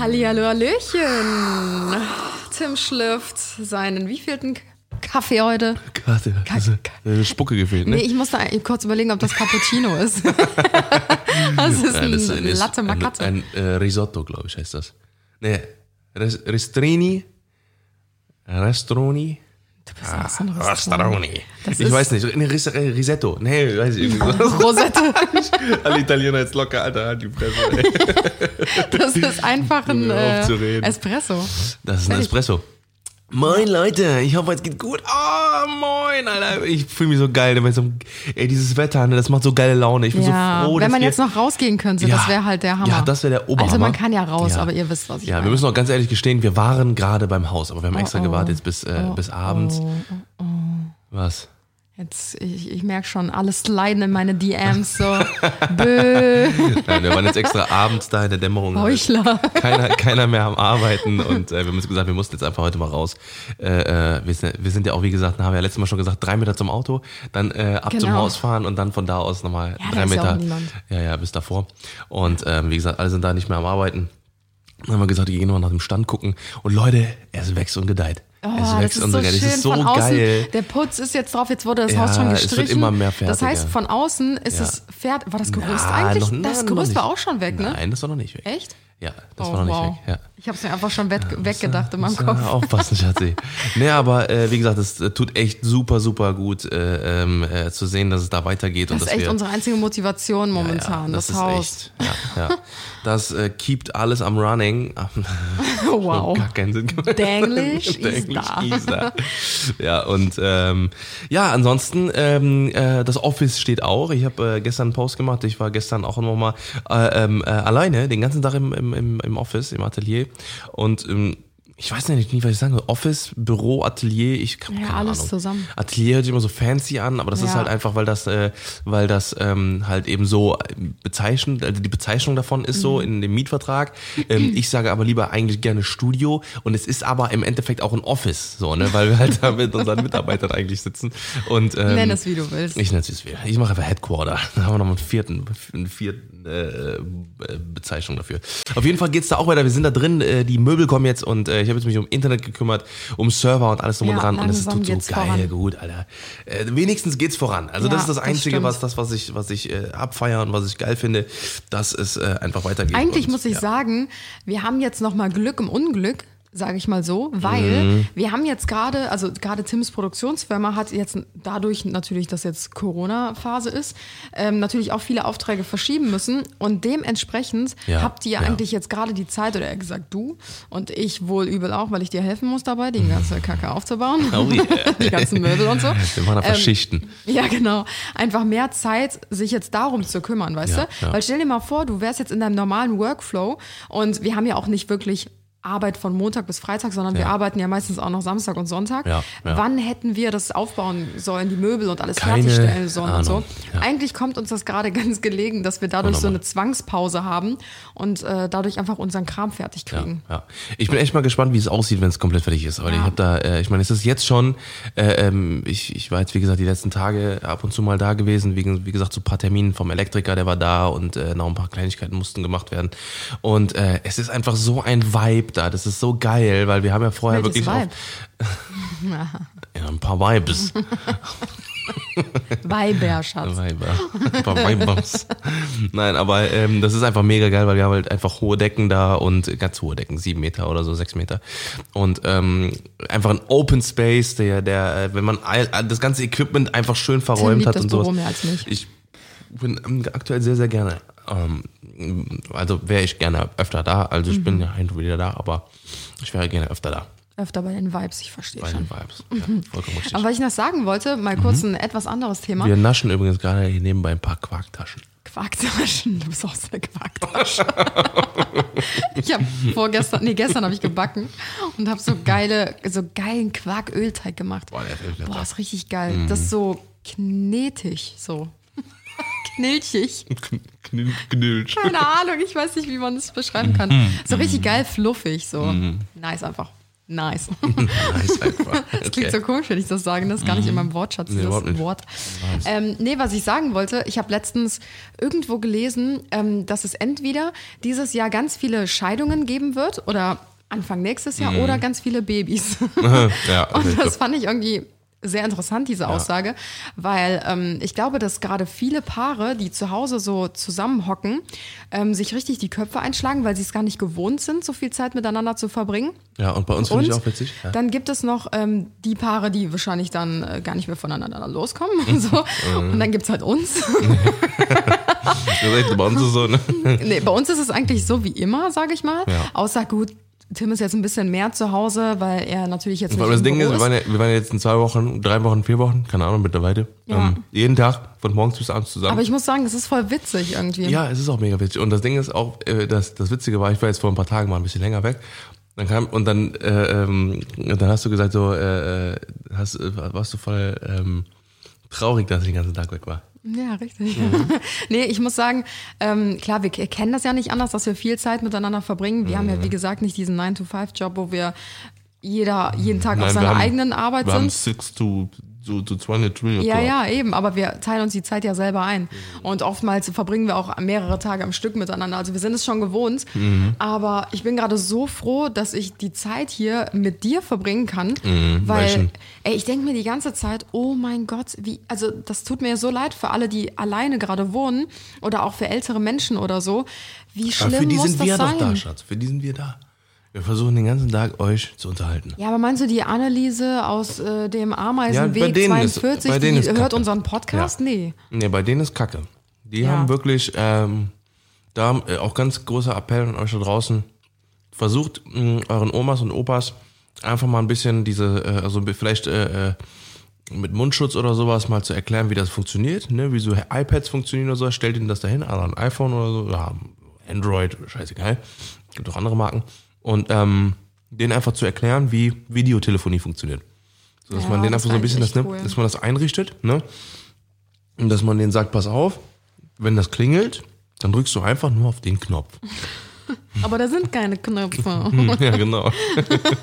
Hallihallo, Hallöchen. Tim schlürft seinen wievielten Kaffee heute? Gerade, also, äh, Spucke gefehlt, ne? Nee, ich musste kurz überlegen, ob das Cappuccino ist. das ist ein das ist Latte Macchiato. Ein, ein äh, Risotto, glaube ich, heißt das. Nee, Res, Restrini, Restroni, Du bist auch so ein. Rastroni. Das Ich weiß nicht, nee, Ris, äh, Risetto. Nee, weiß ich irgendwie so. Rosette. Alle Italiener jetzt locker, Alter, halt die Fresse. Ey. Das ist einfach ein äh. Espresso. Das ist ein Espresso. Moin Leute, ich hoffe, es geht gut. Oh, moin, Alter. Ich fühle mich so geil. Ey, dieses Wetter, ne, das macht so geile Laune. Ich bin Ja, so froh, wenn dass man wir, jetzt noch rausgehen könnte, das wäre halt der Hammer. Ja, das wäre der Oberhammer. Also man kann ja raus, Ja. aber ihr wisst, was ich Ja, meine. wir müssen auch ganz ehrlich gestehen, wir waren gerade beim Haus, aber wir haben extra oh. gewartet jetzt bis, äh, bis abends. oh, Was? Jetzt, ich, ich merke schon, alles leiden in meine DMs so. Bö, Nein, wir waren jetzt extra abends da in der Dämmerung. Heuchler. Keiner, keiner mehr am Arbeiten und äh, wir haben uns gesagt, wir mussten jetzt einfach heute mal raus. Äh, äh, wir, sind, wir sind ja auch, wie gesagt, haben wir ja letztes Mal schon gesagt, drei Meter zum Auto, dann äh, ab zum Genau. Haus fahren und dann von da aus nochmal Ja, drei ja Meter. Ja, ja, bis davor. Und ähm, wie gesagt, alle sind da nicht mehr am Arbeiten. Dann haben wir gesagt, wir gehen nochmal nach dem Stand gucken. Und Leute, es wächst und gedeiht. Oh, es das wächst ist und so schön Es ist so von außen. geil. Der Putz ist jetzt drauf, jetzt wurde das Ja, Haus schon es gestrichen. wird immer mehr Das heißt, von außen ist Ja. es fertig. War das Gerüst Na, eigentlich? noch- na, das Gerüst war auch schon weg, ne? Nein, das war noch nicht weg. Echt? Ja, das Oh, war noch wow. nicht weg. Ja. Ich habe es mir einfach schon weg, weggedacht in meinem ja Kopf. Aufpassen, Schatzi. nee, aber äh, wie gesagt, es äh, tut echt super, super gut äh, ähm, äh, zu sehen, dass es da weitergeht. Das und ist echt wir, unsere einzige Motivation ja, momentan, das, ist Haus. Echt, ja, ja. Das äh, keept alles am running. Wow. Gar keinen Sinn gemacht. Denglisch is Denglisch da. is da. Ja, und ähm, ja, ansonsten, ähm, äh, das Office steht auch. Ich habe äh, gestern einen Post gemacht. Ich war gestern auch nochmal äh, ähm, äh, alleine, den ganzen Tag im, im, im Office, im Atelier. Und ähm, ich weiß nicht, nicht, was ich sagen soll. Office, Büro, Atelier, ich hab Ja, keine alles Ahnung. zusammen. Atelier hört sich immer so fancy an, aber das ist Ja. halt einfach, weil das, äh, weil das ähm, halt eben so bezeichnend, also die Bezeichnung davon ist Mhm. so in dem Mietvertrag. Ähm, ich sage aber lieber eigentlich gerne Studio und es ist aber im Endeffekt auch ein Office, so, ne, weil wir halt da mit unseren Mitarbeitern eigentlich sitzen. Und, ähm, Nenn es, wie du willst. Ich nenne es, wie es will. Ich mache einfach Headquarter. Da haben wir noch einen vierten, einen vierten äh, äh, Bezeichnung dafür. Auf jeden Fall geht's da auch weiter. Wir sind da drin, äh, die Möbel kommen jetzt und äh, ich habe jetzt mich um Internet gekümmert, um Server und alles drum Ja, und dran und es tut so geil voran. gut, Alter. Äh, wenigstens geht's voran. Also Ja, das ist das das Einzige, stimmt. was das, was ich, was ich äh, abfeiere und was ich geil finde, dass es äh, einfach weitergeht. Eigentlich und, muss ich ja. sagen, wir haben jetzt noch mal Glück im Unglück, sage ich mal so, weil Mhm. wir haben jetzt gerade, also gerade Tims Produktionsfirma hat jetzt dadurch natürlich, dass jetzt Corona-Phase ist, ähm, natürlich auch viele Aufträge verschieben müssen und dementsprechend Ja, habt ihr ja. eigentlich jetzt gerade die Zeit, oder eher gesagt du und ich wohl übel auch, weil ich dir helfen muss dabei, die ganze Kacke aufzubauen, Oh yeah. die ganzen Möbel und so. Wir machen einfach Ähm, Schichten. Ja, genau. Einfach mehr Zeit, sich jetzt darum zu kümmern, weißt Ja, du? Weil stell dir mal vor, du wärst jetzt in deinem normalen Workflow und wir haben ja auch nicht wirklich Arbeit von Montag bis Freitag, sondern wir Ja. arbeiten ja meistens auch noch Samstag und Sonntag. Ja, ja. Wann hätten wir das aufbauen sollen, die Möbel und alles Keine fertigstellen sollen und so? Ahnung. Eigentlich kommt uns das gerade ganz gelegen, dass wir dadurch so Wunderbar. eine Zwangspause haben und äh, dadurch einfach unseren Kram fertig kriegen. Ich bin echt mal gespannt, wie es aussieht, wenn es komplett fertig ist. Weil ich habe da, äh, ich meine, es ist jetzt schon, äh, ähm, ich, ich war jetzt, wie gesagt, die letzten Tage ab und zu mal da gewesen, wegen, wie gesagt, so ein paar Terminen vom Elektriker, der war da und äh, noch ein paar Kleinigkeiten mussten gemacht werden. Und äh, es ist einfach so ein Vibe da, das ist so geil, weil wir haben ja vorher Welches wirklich Vibe? Ja, ein paar Vibes. Weiber, Schatz. Weiber. Ein paar Weibers. Nein, aber ähm, das ist einfach mega geil, weil wir haben halt einfach hohe Decken da und ganz hohe Decken, sieben Meter oder so, sechs Meter. Und ähm, einfach ein Open Space, der, der, äh, wenn man all, das ganze Equipment einfach schön verräumt hat und sowas. Büro mehr als mich. Ich bin ähm, aktuell sehr, sehr gerne. Ähm, also wäre ich gerne öfter da. Also ich Mhm. bin ja hin und wieder da, aber ich wäre gerne öfter da. Öfter bei den Vibes, ich verstehe Bei schon. den Vibes. Ja, vollkommen richtig. Aber was ich noch sagen wollte, mal kurz ein etwas anderes Thema. wir naschen übrigens gerade hier nebenbei ein paar Quarktaschen. Quarktaschen. Du bist auch so eine Quarktasche. ich habe vorgestern, nee, gestern habe ich gebacken und habe so geile, so geilen Quarkölteig gemacht. Boah, der ist Boah, ist richtig geil. Das ist so knetig, so. Knilchig. Kn- Knilch. Keine Ahnung, ich weiß nicht, wie man das beschreiben kann. So richtig geil fluffig, so. Nice einfach. Nice. Nice einfach. Das klingt so komisch, wenn ich das sage. Das ist gar nicht in meinem Wortschatz, Nee. Wort. Ähm, nee, was ich sagen wollte, ich habe letztens irgendwo gelesen, ähm, dass es entweder dieses Jahr ganz viele Scheidungen geben wird oder Anfang nächstes Jahr oder ganz viele Babys. ja, Und okay, das fand ich irgendwie sehr interessant, diese Aussage, weil ähm, ich glaube, dass gerade viele Paare, die zu Hause so zusammenhocken, ähm, sich richtig die Köpfe einschlagen, weil sie es gar nicht gewohnt sind, so viel Zeit miteinander zu verbringen. ja, und bei uns finde ich auch witzig. Ja. dann gibt es noch ähm, die Paare, die wahrscheinlich dann äh, gar nicht mehr voneinander loskommen. Und, so. und dann gibt es halt uns. Das ist echt bei uns ist so, ne? nee, bei uns ist es eigentlich so wie immer, sage ich mal. Ja. Außer gut, Tim ist jetzt ein bisschen mehr zu Hause, weil er natürlich jetzt Weil nicht das Ding ist, wir waren, ja, wir waren jetzt in zwei Wochen, drei Wochen, vier Wochen, keine Ahnung, mittlerweile. Ja. Ähm, jeden Tag, von morgens bis abends zusammen. Aber ich muss sagen, das ist voll witzig irgendwie. Ja, es ist auch mega witzig. Und das Ding ist auch, äh, das, das Witzige war, ich war jetzt vor ein paar Tagen mal ein bisschen länger weg. Dann kam, und dann, äh, ähm, dann hast du gesagt, so, äh, äh, hast, äh, warst du voll ähm, traurig, dass ich den ganzen Tag weg war. Ja, richtig. Mhm. nee, ich muss sagen, ähm, klar, wir kennen das ja nicht anders, dass wir viel Zeit miteinander verbringen. Wir haben Mhm. ja, wie gesagt, nicht diesen 9-to-5-Job, wo wir jeder jeden Tag Nein, auf seiner haben- eigenen Arbeit Wir haben sind. 6 to, to, to 23 Ja, o'clock. ja, eben, aber wir teilen uns die Zeit ja selber ein. Und oftmals verbringen wir auch mehrere Tage am Stück miteinander. Also wir sind es schon gewohnt. Mhm. Aber ich bin gerade so froh, dass ich die Zeit hier mit dir verbringen kann. weil weil, ey, ich denke mir die ganze Zeit, oh mein Gott, wie, also das tut mir so leid für alle, die alleine gerade wohnen oder auch für ältere Menschen oder so. Wie schlimm Aber für die muss sind das wir sein? doch da, Schatz. Für die sind wir da. Wir versuchen den ganzen Tag euch zu unterhalten. Ja, aber meinst du die Anneliese aus äh, dem Ja, Ameisenweg ist- 42, bei denen die ist hört Kacke. unseren Podcast? Ja. Nee. Nee, bei denen ist Kacke. Die Ja. haben wirklich, ähm, da äh, auch ganz großer Appell an euch da draußen. Versucht mh, euren Omas und Opas einfach mal ein bisschen diese, äh, also vielleicht äh, äh, mit Mundschutz oder sowas mal zu erklären, wie das funktioniert, ne? wie so iPads funktionieren oder so. Stellt ihnen das dahin, also ein iPhone oder so, ja, Android, scheißegal. Gibt auch andere Marken. Und ähm, denen einfach zu erklären, wie Videotelefonie funktioniert. So dass Ja, man denen einfach so ein bisschen das, ne, cool. dass man das einrichtet, ne? Und dass man denen sagt, pass auf, wenn das klingelt, dann drückst du einfach nur auf den Knopf. Aber da sind keine Knöpfe. ja, genau.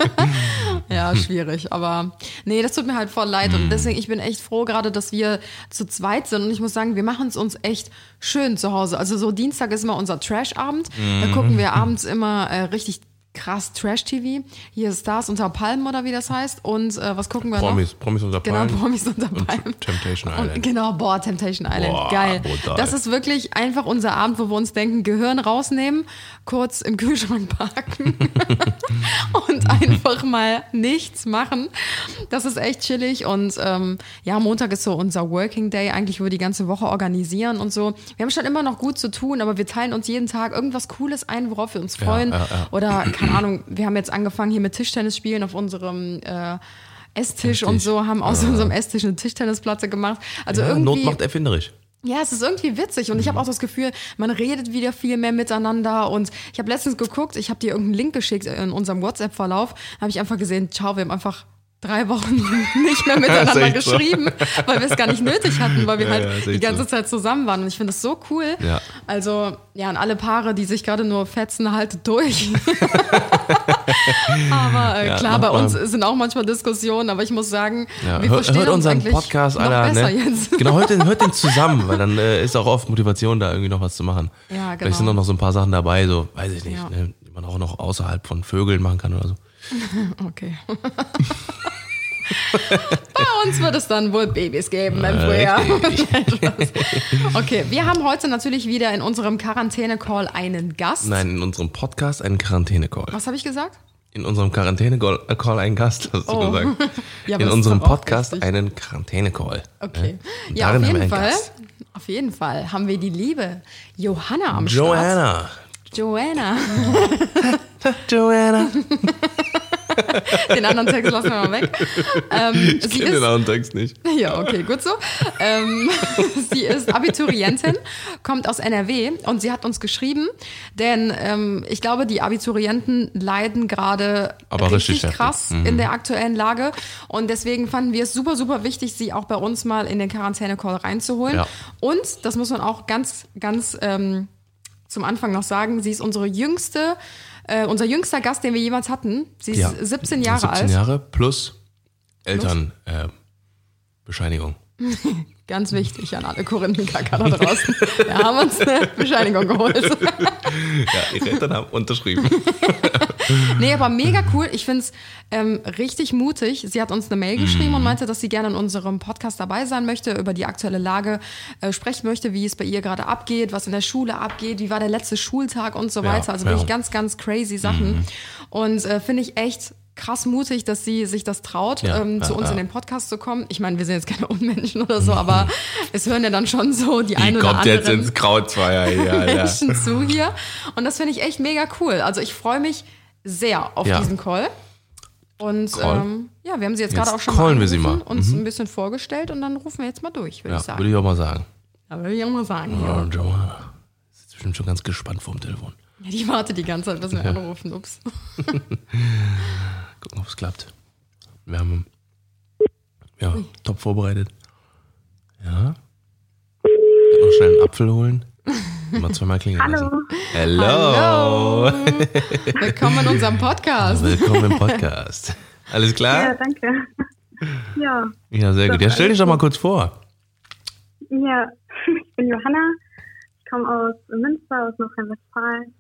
ja, schwierig. Aber nee, das tut mir halt voll leid. Und deswegen, ich bin echt froh gerade, dass wir zu zweit sind. Und ich muss sagen, wir machen es uns echt schön zu Hause. Also so Dienstag ist immer unser Trash-Abend. Da gucken wir abends immer äh, richtig krass Trash-TV. Hier ist Stars unter Palmen oder wie das heißt. Und äh, was gucken wir Promis, noch? Promis unter Genau, Palmen. Promis unter Und Palmen. Temptation Und, Island. genau, boah, Temptation Island, Boah, geil. brutal. Das ist wirklich einfach unser Abend, wo wir uns denken, Gehirn rausnehmen, kurz im Kühlschrank parken und einfach mal nichts machen. Das ist echt chillig und ähm, ja, Montag ist so unser Working Day, eigentlich, wo wir die ganze Woche organisieren und so. Wir haben schon immer noch gut zu tun, aber wir teilen uns jeden Tag irgendwas Cooles ein, worauf wir uns freuen. ja, ja. Oder, keine Ahnung, wir haben jetzt angefangen hier mit Tischtennis spielen auf unserem äh, Esstisch und Esstisch. so, haben aus unserem Esstisch eine Tischtennisplatte gemacht. Also Ja, irgendwie. Not macht erfinderisch. Ja, es ist irgendwie witzig und ich habe auch das Gefühl, man redet wieder viel mehr miteinander und ich habe letztens geguckt, ich habe dir irgendeinen Link geschickt in unserem WhatsApp-Verlauf, habe ich einfach gesehen, ciao, wir haben einfach drei Wochen nicht mehr miteinander echt so. geschrieben, weil wir es gar nicht nötig hatten, weil wir Ja, halt ja, die ganze so. Zeit zusammen waren und ich finde das so cool. Ja. Also, ja, an alle Paare, die sich gerade nur fetzen, haltet durch. aber äh, klar, bei uns sind auch manchmal Diskussionen, aber ich muss sagen, wir hört, verstehen hört uns unseren Podcast, Alter. Ne? Genau, hört den, hört den zusammen, weil dann äh, ist auch oft Motivation da, irgendwie noch was zu machen. Ja, genau. Vielleicht sind auch noch so ein paar Sachen dabei, so, weiß ich nicht, ne, die man auch noch außerhalb von Vögeln machen kann oder so. Okay. Bei uns wird es dann wohl Babys geben im Frühjahr. okay, wir haben heute natürlich wieder in unserem Quarantäne-Call einen Gast. Nein, in unserem Podcast einen Quarantäne-Call. Was habe ich gesagt? In unserem Quarantäne-Call einen Gast, hast du Oh. gesagt. Ja, in unserem Podcast richtig. einen Quarantäne-Call. Okay. Und Ja, auf jeden Fall. Gast. Auf jeden Fall haben wir die liebe Johanna am Start. Joanna. Joanna. Joanna. Den anderen Text lassen wir mal weg. Ähm, Ich sie kenne den anderen Text nicht. Ja, okay, gut so. Ähm, sie ist Abiturientin, kommt aus NRW und sie hat uns geschrieben, denn ähm, ich glaube, die Abiturienten leiden gerade richtig richtig krass in der aktuellen Lage und deswegen fanden wir es super, super wichtig, sie auch bei uns mal in den Quarantäne-Call reinzuholen. Ja. Und, das muss man auch ganz, ganz ähm, zum Anfang noch sagen, sie ist unsere jüngste Äh, unser jüngster Gast, den wir jemals hatten, sie ist Ja. 17 Jahre 17 alt. Jahre plus Eltern äh. Ganz wichtig an alle Korinthenkacker da draußen. Wir haben uns eine Bescheinigung geholt. Ja, ihre Eltern haben unterschrieben. Nee, aber mega cool. Ich finde es ähm, richtig mutig. Sie hat uns eine Mail geschrieben Mhm. und meinte, dass sie gerne in unserem Podcast dabei sein möchte, über die aktuelle Lage äh, sprechen möchte, wie es bei ihr gerade abgeht, was in der Schule abgeht, wie war der letzte Schultag und so Ja, weiter. Also ja. wirklich ganz, ganz crazy Sachen. Und äh, finde ich echt krass mutig, dass sie sich das traut, Ja, ähm, zu ja, uns ja. in den Podcast zu kommen. Ich meine, wir sind jetzt keine Unmenschen oder so, aber es hören ja dann schon so die, Die ein oder kommt anderen jetzt ins Krauzfeuer hier, Alter. Menschen zu hier. Und das finde ich echt mega cool. Also ich freue mich sehr auf Ja. diesen Call. Und ähm, ja, wir haben sie jetzt, Jetzt gerade auch schon callen wir sie mal. Mhm. uns ein bisschen vorgestellt und dann rufen wir jetzt mal durch, würde ich Ja, sagen. würde ich auch mal sagen. Ja, würde ich auch mal sagen. Ja. Ja. Joanna ist bestimmt schon ganz gespannt vor dem Telefon. Ja, die wartet die ganze Zeit, bis wir anrufen. Ups. Gucken, ob es klappt. Wir haben ja, top vorbereitet. Ja. Noch schnell einen Apfel holen. Mal zweimal klingeln Hallo. lassen. Hello. Willkommen in unserem Podcast. Willkommen im Podcast. Alles Ja, klar? danke. Ja, Ja, sehr gut. Ja, stell dich doch mal kurz vor. ja, ich bin Johanna. Ich komme aus Münster, aus Nordrhein-Westfalen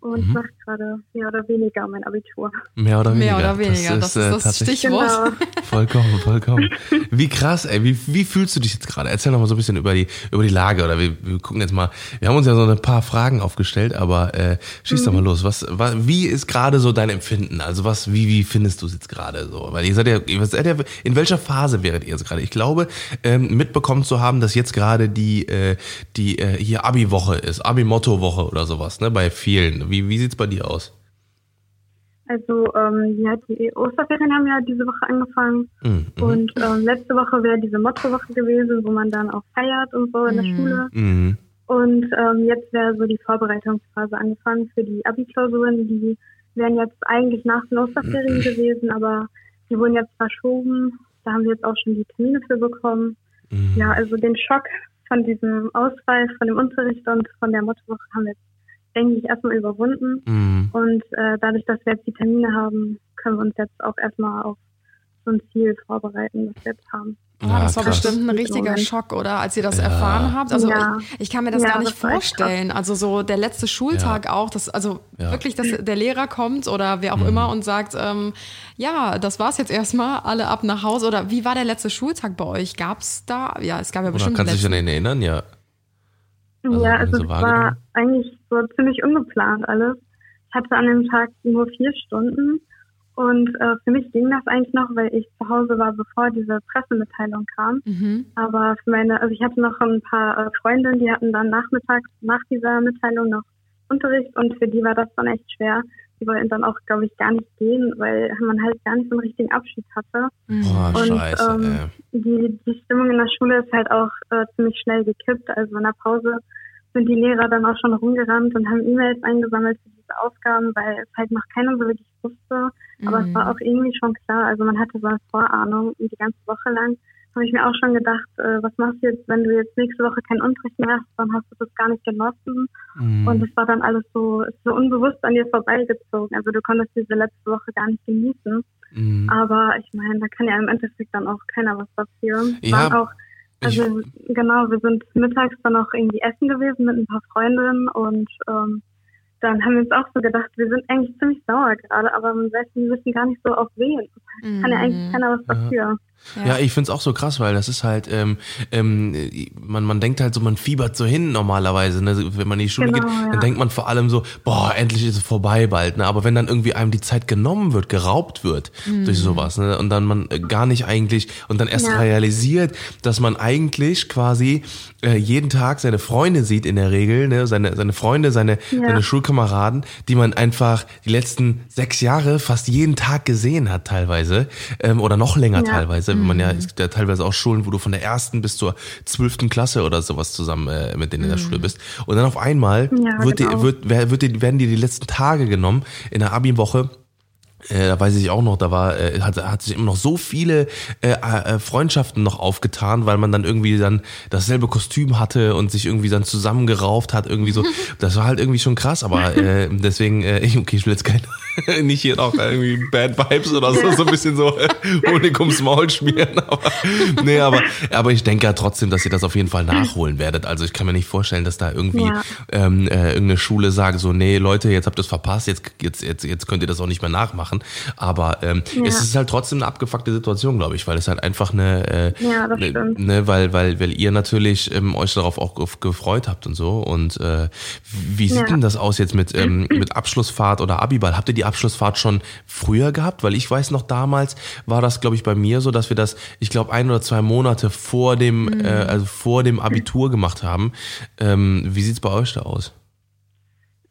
und Mhm. mache gerade mehr oder weniger mein Abitur. Mehr oder weniger. Mehr oder weniger, das ist, äh, das tatsächlich- Stichwort. Genau. Vollkommen, vollkommen. Wie krass, ey. Wie, wie fühlst du dich jetzt gerade? Erzähl noch mal so ein bisschen über die, über die Lage. Oder wir, wir gucken jetzt mal. Wir haben uns ja so ein paar Fragen aufgestellt, aber äh, schieß Mhm. doch mal los. Was, was, wie ist gerade so dein Empfinden? Also was, wie, wie findest du es jetzt gerade so? Weil ihr seid ja, ihr seid ja, in welcher Phase wäret ihr jetzt gerade? Ich glaube, ähm, mitbekommen zu haben, dass jetzt gerade die, äh, die äh, hier Abi-Woche ist, Abi-Motto-Woche oder sowas, ne? Bei vielen. Wie, wie sieht's bei dir aus? Also, ähm, ja, die Osterferien haben ja diese Woche angefangen Mhm. und ähm, letzte Woche wäre diese Mottowoche gewesen, wo man dann auch feiert und so in der Schule. Mhm. Und ähm, jetzt wäre so die Vorbereitungsphase angefangen für die Abi-Klausuren. Die wären jetzt eigentlich nach den Osterferien gewesen, aber die wurden jetzt verschoben. Da haben wir jetzt auch schon die Termine für bekommen. Mhm. Ja, also den Schock von diesem Ausfall, von dem Unterricht und von der Mottowoche haben wir jetzt, denke ich, erstmal überwunden. Mhm. Und äh, dadurch, dass wir jetzt die Termine haben, können wir uns jetzt auch erstmal auf so ein Ziel vorbereiten, das wir jetzt haben. Oh, das war krass. bestimmt ein richtiger. Schock, oder? Als ihr das Ja. erfahren habt. Also Ja. ich, ich kann mir das Ja, gar nicht das vorstellen. Also so der letzte Schultag auch, dass, also Ja. wirklich, dass der Lehrer kommt oder wer auch Mhm. immer und sagt, ähm, ja, das war's jetzt erstmal, alle ab nach Hause. Oder wie war der letzte Schultag bei euch? Gab's da? Ja, es gab ja Oder bestimmt kannst du dich an ihn erinnern? Ja. Also, ja, also es war eigentlich so ziemlich ungeplant alles. Ich hatte an dem Tag nur vier Stunden und äh, für mich ging das eigentlich noch, weil ich zu Hause war, bevor diese Pressemitteilung kam. Mhm. Aber für meine, also ich hatte noch ein paar äh, Freundinnen, die hatten dann nachmittags nach dieser Mitteilung noch Unterricht und für die war das dann echt schwer. Die wollten dann auch, glaube ich, gar nicht gehen, weil man halt gar nicht so einen richtigen Abschied hatte. Boah, Und, scheiße, ähm, ey. Die, die Stimmung in der Schule ist halt auch äh, ziemlich schnell gekippt. Also in der Pause sind die Lehrer dann auch schon rumgerannt und haben E-Mails eingesammelt für diese Aufgaben, weil es halt noch keiner so wirklich wusste. Aber es war auch irgendwie schon klar. Also man hatte so eine Vorahnung und die ganze Woche lang habe ich mir auch schon gedacht, äh, was machst du jetzt, wenn du jetzt nächste Woche keinen Unterricht mehr hast, dann hast du das gar nicht genossen. Mhm. Und es war dann alles so, so unbewusst an dir vorbeigezogen. Also du konntest diese letzte Woche gar nicht genießen. Mhm. Aber ich meine, da kann ja im Endeffekt dann auch keiner was dafür. Ja, auch, also genau, wir sind mittags dann auch irgendwie essen gewesen mit ein paar Freundinnen und ähm, dann haben wir uns auch so gedacht, wir sind eigentlich ziemlich sauer gerade, aber wir wissen, gar nicht so auf wen. Kann ja eigentlich keiner was dafür. Ja, ich find's auch so krass, weil das ist halt, ähm, ähm, man, man denkt halt so, man fiebert so hin normalerweise, ne? wenn man in die Schule Genau, geht, ja. dann denkt man vor allem so, boah, endlich ist es vorbei bald, ne? aber wenn dann irgendwie einem die Zeit genommen wird, geraubt wird durch sowas ne? und dann man äh, gar nicht eigentlich und dann erst Ja. realisiert, dass man eigentlich quasi äh, jeden Tag seine Freunde sieht in der Regel, ne? seine, seine Freunde, seine, Ja. seine Schulkameraden, die man einfach die letzten sechs Jahre fast jeden Tag gesehen hat teilweise ähm, oder noch länger Ja. teilweise. wenn Man ja, es gibt ja teilweise auch Schulen, wo du von der ersten bis zur zwölften Klasse oder sowas zusammen äh, mit denen in der Schule bist. Und dann auf einmal Ja, wird dir, genau. wird, wer- wird dir, werden dir die letzten Tage genommen in der Abi-Woche Äh, da weiß ich auch noch, da war, äh, hat, hat sich immer noch so viele äh, äh, Freundschaften noch aufgetan, weil man dann irgendwie dann dasselbe Kostüm hatte und sich irgendwie dann zusammengerauft hat, irgendwie so. Das war halt irgendwie schon krass, aber äh, deswegen, äh, ich, okay, ich will jetzt kein, nicht hier noch irgendwie Bad Vibes oder so, so ein bisschen so Honig ums Maul schmieren, aber nee, aber, aber ich denke ja trotzdem, dass ihr das auf jeden Fall nachholen werdet. Also ich kann mir nicht vorstellen, dass da irgendwie Ja. ähm, äh, irgendeine Schule sagt so, nee, Leute, jetzt habt ihr es verpasst, jetzt, jetzt, jetzt, jetzt könnt ihr das auch nicht mehr nachmachen. Aber ähm, Ja. es ist halt trotzdem eine abgefuckte Situation, glaube ich, weil es halt einfach eine, äh, Ja, das ne, weil, weil, weil ihr natürlich ähm, euch darauf auch gef- gefreut habt und so. Und äh, wie sieht denn das aus jetzt mit, ähm, mit Abschlussfahrt oder Abiball? Habt ihr die Abschlussfahrt schon früher gehabt? Weil ich weiß noch, damals war das, glaube ich, bei mir so, dass wir das, ich glaube, ein oder zwei Monate vor dem, Mhm. äh, also vor dem Abitur gemacht haben. Ähm, wie sieht's bei euch da aus?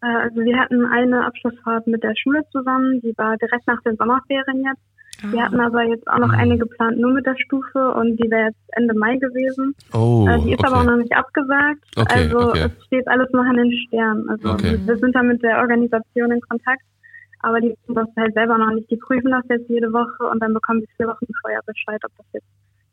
Äh, Also wir hatten eine Abschlussfahrt mit der Schule zusammen, die war direkt nach den Sommerferien jetzt. Ah. Wir hatten aber jetzt auch noch eine geplant nur mit der Stufe und die wäre jetzt Ende Mai gewesen. Oh, Äh, die ist aber auch okay. noch nicht abgesagt. Okay, also okay. es steht alles noch in den Sternen. Also Okay. wir sind da mit der Organisation in Kontakt, aber die wissen das halt selber noch nicht. Die prüfen das jetzt jede Woche und dann bekommen sie vier Wochen vorher Bescheid, ob das jetzt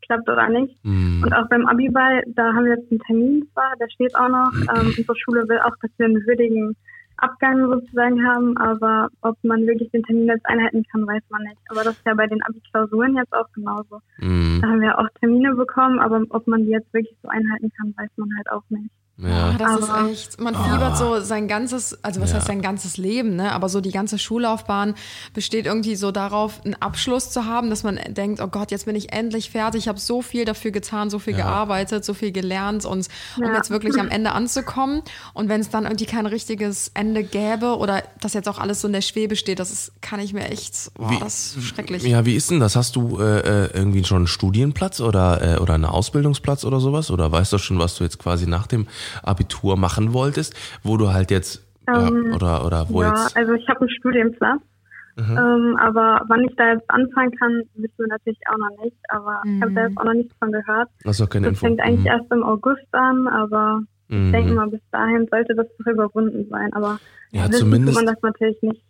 klappt oder nicht. Hm. Und auch beim Abiball, da haben wir jetzt einen Termin zwar, der steht auch noch. Ähm, unsere Schule will auch, dass wir einen würdigen Abgang sozusagen haben, aber ob man wirklich den Termin jetzt einhalten kann, weiß man nicht. Aber das ist ja bei den Abi-Klausuren jetzt auch genauso. Hm. Da haben wir auch Termine bekommen, aber ob man die jetzt wirklich so einhalten kann, weiß man halt auch nicht. Ja. Ah, das Aber- ist echt, man fiebert so sein ganzes, also was Ja. heißt sein ganzes Leben, ne? Aber so die ganze Schullaufbahn besteht irgendwie so darauf, einen Abschluss zu haben, dass man denkt, oh Gott, jetzt bin ich endlich fertig, ich habe so viel dafür getan, so viel Ja. gearbeitet, so viel gelernt und um jetzt wirklich am Ende anzukommen. Und wenn es dann irgendwie kein richtiges Ende gäbe oder das jetzt auch alles so in der Schwebe steht, das ist, kann ich mir echt, boah, Wie- das ist schrecklich. Ja, wie ist denn das? Hast du äh, äh, irgendwie schon einen Studienplatz oder, äh, oder einen Ausbildungsplatz oder sowas? Oder weißt du schon, was du jetzt quasi nach dem Abitur machen wolltest, wo du halt jetzt Ähm, ja, oder oder wo ja, jetzt? also ich habe einen Studienplatz. Mhm. Ähm, aber wann ich da jetzt anfangen kann, wissen wir natürlich auch noch nicht. Aber ich habe da jetzt auch noch nichts von gehört. Du keine Das Info? fängt eigentlich Mhm. erst im August an, aber Mhm. ich denke mal, bis dahin sollte das doch überwunden sein. Aber Ja, zumindest- man das natürlich nicht.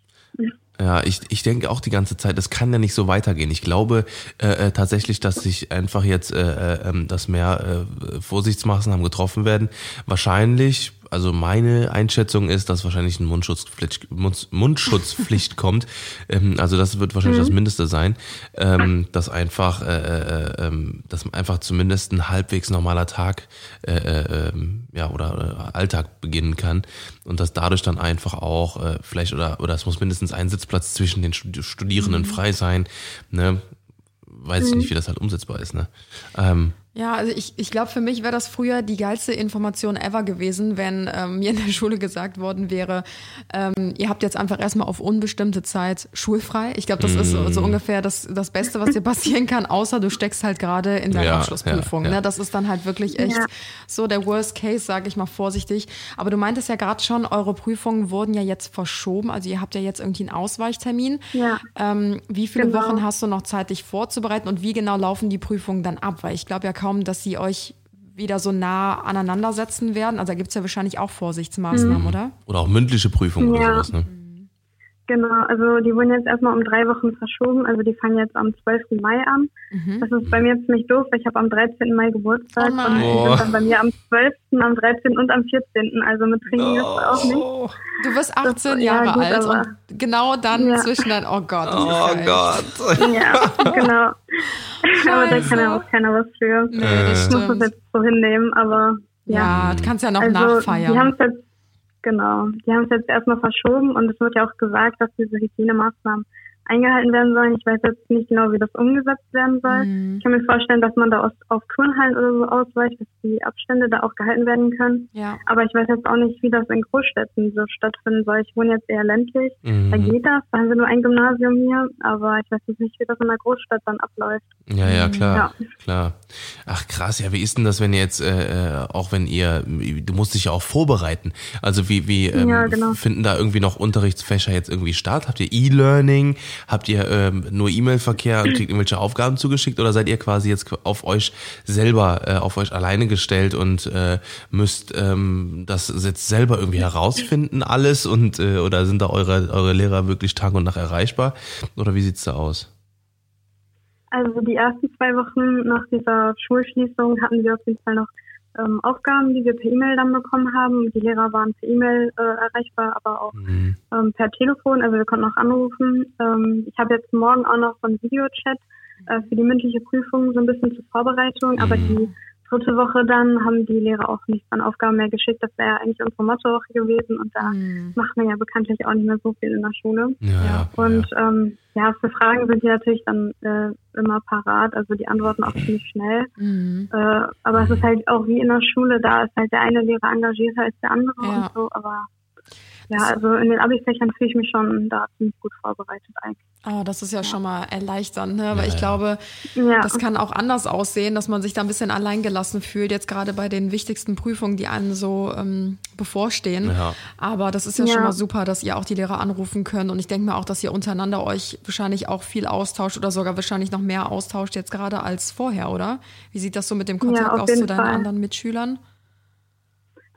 Ja, ich, ich denke auch die ganze Zeit, das kann ja nicht so weitergehen. Ich glaube äh, äh, tatsächlich, dass sich einfach jetzt, äh, äh, ähm, dass mehr äh, Vorsichtsmaßnahmen getroffen werden. Wahrscheinlich, also meine Einschätzung ist, dass wahrscheinlich eine Mundschutzpflicht, Mund, Mundschutzpflicht kommt. Ähm, also das wird wahrscheinlich das Mindeste sein, ähm, dass einfach, äh, äh, ähm, dass einfach zumindest ein halbwegs normaler Tag äh, äh, ähm, ja oder äh, Alltag beginnen kann und dass dadurch dann einfach auch äh, vielleicht oder oder es muss mindestens ein Sitzplatz zwischen den Studi- Studierenden frei sein. Ne? Weiß ich nicht, wie das halt umsetzbar ist. Ne? Ähm, Ja, also ich, ich glaube, für mich wäre das früher die geilste Information ever gewesen, wenn ähm, mir in der Schule gesagt worden wäre, ähm, ihr habt jetzt einfach erstmal auf unbestimmte Zeit schulfrei. Ich glaube, das ist so, Mm. so ungefähr das, das Beste, was dir passieren kann, außer du steckst halt gerade in deiner Ja, Abschlussprüfung. ja, ja. Ne? Das ist dann halt wirklich echt Ja. so der Worst Case, sage ich mal vorsichtig. Aber du meintest ja gerade schon, eure Prüfungen wurden ja jetzt verschoben. Also ihr habt ja jetzt irgendwie einen Ausweichtermin. Ja. Ähm, wie viele Genau. Wochen hast du noch Zeit, dich vorzubereiten und wie genau laufen die Prüfungen dann ab? Weil ich glaube ja kaum, dass sie euch wieder so nah aneinandersetzen werden. Also da gibt es ja wahrscheinlich auch Vorsichtsmaßnahmen, Mhm. oder? oder auch mündliche Prüfungen oder Ja. sowas. Ne? Genau, also die wurden jetzt erstmal um drei Wochen verschoben. Also die fangen jetzt am 12. Mai an. Das ist bei mir ziemlich doof, weil ich habe am 13. Mai Geburtstag Oh und die Oh. sind dann bei mir am 12., am 13. und am 14. Also mit Training ist es auch nicht. Oh, Du bist 18 ja, Jahre gut, alt aber- und genau dann Ja. zwischen dein, oh Gott. das oh ja Gott. Ja, genau. aber da kann ja auch keiner was für. Nee, das Ich muss das jetzt so hinnehmen, aber ja. Ja, du kannst ja noch also, nachfeiern. Die haben es jetzt, genau, die haben es jetzt erstmal verschoben und es wird ja auch gesagt, dass diese Hygienemaßnahmen eingehalten werden sollen. Ich weiß jetzt nicht genau, wie das umgesetzt werden soll. Mhm. Ich kann mir vorstellen, dass man da aus, auf Turnhallen oder so ausweicht, dass die Abstände da auch gehalten werden können. ja. Aber ich weiß jetzt auch nicht, wie das in Großstädten so stattfinden soll. Ich wohne jetzt eher ländlich. Da Mhm. geht das. Da haben wir nur ein Gymnasium hier. Aber ich weiß jetzt nicht, wie das in der Großstadt dann abläuft. Ja, ja, klar, Ja. klar. Ach krass, ja, wie ist denn das, wenn ihr jetzt, äh, äh, auch wenn ihr, du musst dich ja auch vorbereiten. Also wie, wie ähm, Ja, genau. finden da irgendwie noch Unterrichtsfächer jetzt irgendwie statt? Habt ihr E-Learning? Habt ihr ähm, nur E-Mail-Verkehr und kriegt irgendwelche Aufgaben zugeschickt oder seid ihr quasi jetzt auf euch selber, äh, auf euch alleine gestellt und äh, müsst ähm, das jetzt selber irgendwie herausfinden alles und äh, oder sind da eure, eure Lehrer wirklich Tag und Nacht erreichbar? Oder wie sieht's da aus? Also die ersten zwei Wochen nach dieser Schulschließung hatten wir auf jeden Fall noch ähm, Aufgaben, die wir per E-Mail dann bekommen haben. Die Lehrer waren per E-Mail äh, erreichbar, aber auch Mhm. ähm, per Telefon. Also wir konnten auch anrufen. Ähm, ich habe jetzt morgen auch noch so einen Videochat äh, für die mündliche Prüfung so ein bisschen zur Vorbereitung. Aber die dritte Woche dann haben die Lehrer auch nicht an Aufgaben mehr geschickt. Das wäre ja eigentlich unsere Mottowoche gewesen und da Mhm. macht man ja bekanntlich auch nicht mehr so viel in der Schule. Ja, ja. Und ähm, ja, für Fragen sind die natürlich dann äh, immer parat, also die antworten auch ziemlich schnell. Mhm. Äh, aber es ist halt auch wie in der Schule, da ist halt der eine Lehrer engagierter als der andere Ja. und so, aber ja, also in den Abi-Fächern fühle ich mich schon da ziemlich gut vorbereitet eigentlich. Oh, das ist ja, schon mal erleichternd, ne? Weil Ja, ich ja. glaube, Ja. das kann auch anders aussehen, dass man sich da ein bisschen alleingelassen fühlt, jetzt gerade bei den wichtigsten Prüfungen, die einem so ähm, bevorstehen. Ja. Aber das ist ja, Ja. schon mal super, dass ihr auch die Lehrer anrufen könnt. Und ich denke mir auch, dass ihr untereinander euch wahrscheinlich auch viel austauscht oder sogar wahrscheinlich noch mehr austauscht jetzt gerade als vorher, oder? Wie sieht das so mit dem Kontakt aus zu deinen Fall. anderen Mitschülern?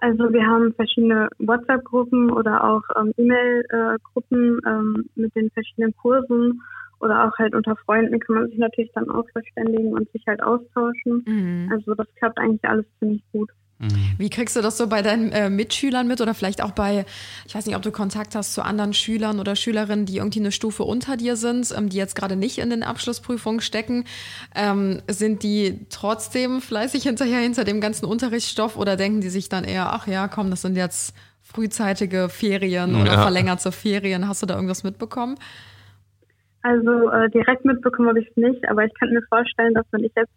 Also wir haben verschiedene WhatsApp-Gruppen oder auch ähm, E-Mail-Gruppen ähm, mit den verschiedenen Kursen oder auch halt unter Freunden kann man sich natürlich dann auch verständigen und sich halt austauschen. Mhm. Also das klappt eigentlich alles ziemlich gut. Wie kriegst du das so bei deinen äh, Mitschülern mit oder vielleicht auch bei, ich weiß nicht, ob du Kontakt hast zu anderen Schülern oder Schülerinnen, die irgendwie eine Stufe unter dir sind, ähm, die jetzt gerade nicht in den Abschlussprüfungen stecken? Ähm, sind die trotzdem fleißig hinterher hinter dem ganzen Unterrichtsstoff oder denken die sich dann eher, ach ja, komm, das sind jetzt frühzeitige Ferien oder Ja. verlängerte Ferien? Hast du da irgendwas mitbekommen? Also äh, direkt mitbekommen habe ich es nicht, aber ich könnte mir vorstellen, dass wenn ich jetzt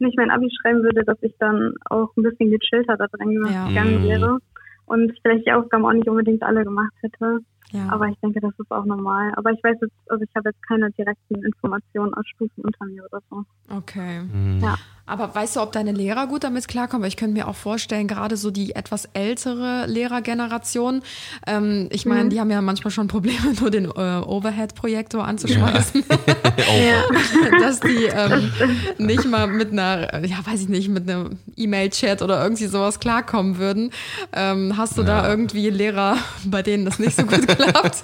nicht mein Abi schreiben würde, dass ich dann auch ein bisschen gechillter da dran Ja. gegangen Mhm. wäre und vielleicht die Aufgaben auch nicht unbedingt alle gemacht hätte. Ja. Aber ich denke, das ist auch normal. Aber ich weiß jetzt, also ich habe jetzt keine direkten Informationen aus Stufen unter mir oder so. Okay. Mhm. Ja. Aber weißt du, ob deine Lehrer gut damit klarkommen? Weil ich könnte mir auch vorstellen, gerade so die etwas ältere Lehrergeneration, ähm, ich meine, die haben ja manchmal schon Probleme, nur den äh, Overhead-Projektor anzuschmeißen, Ja. dass die ähm, nicht mal mit einer, ja, weiß ich nicht, mit einem E-Mail-Chat oder irgendwie sowas klarkommen würden. Ähm, hast du da Ja. irgendwie Lehrer, bei denen das nicht so gut klappt?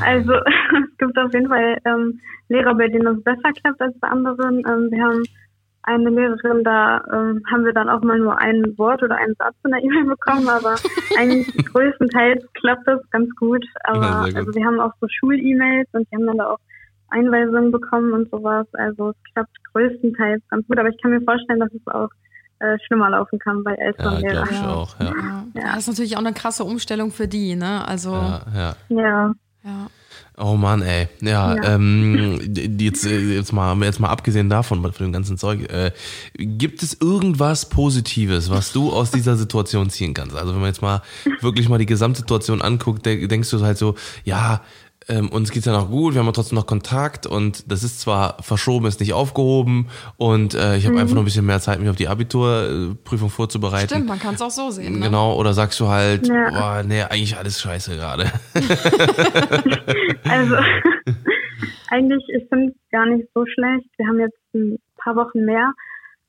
Also es gibt auf jeden Fall ähm, Lehrer, bei denen es besser klappt als bei anderen. Ähm, wir haben eine Lehrerin, da ähm, haben wir dann auch mal nur ein Wort oder einen Satz in der E-Mail bekommen, aber eigentlich größtenteils klappt das ganz gut. Aber Ja, gut. also wir haben auch so Schul-E-Mails und die haben dann da auch Einweisungen bekommen und sowas. Also es klappt größtenteils ganz gut, aber ich kann mir vorstellen, dass es auch äh, schlimmer laufen kann bei älteren Ja, glaube Lehrern. ich auch. Ja. Ja. Das ist natürlich auch eine krasse Umstellung für die, ne? Also, Ja, ja. Ja. Oh Mann, ey. Ja, Ja. ähm, jetzt, äh, jetzt mal, jetzt mal abgesehen davon, von dem ganzen Zeug, äh, gibt es irgendwas Positives, was du aus dieser Situation ziehen kannst? Also wenn man jetzt mal wirklich mal die Gesamtsituation anguckt, de- denkst du halt so, ja, ähm, uns geht's ja noch gut, wir haben ja trotzdem noch Kontakt und das ist zwar verschoben, ist nicht aufgehoben und äh, ich habe einfach noch ein bisschen mehr Zeit, mich auf die Abiturprüfung vorzubereiten. Stimmt, man kann es auch so sehen. Ne? Genau, oder sagst du halt, Ja. boah, nee, eigentlich alles scheiße gerade. Also eigentlich, ich finde es gar nicht so schlecht. Wir haben jetzt ein paar Wochen mehr,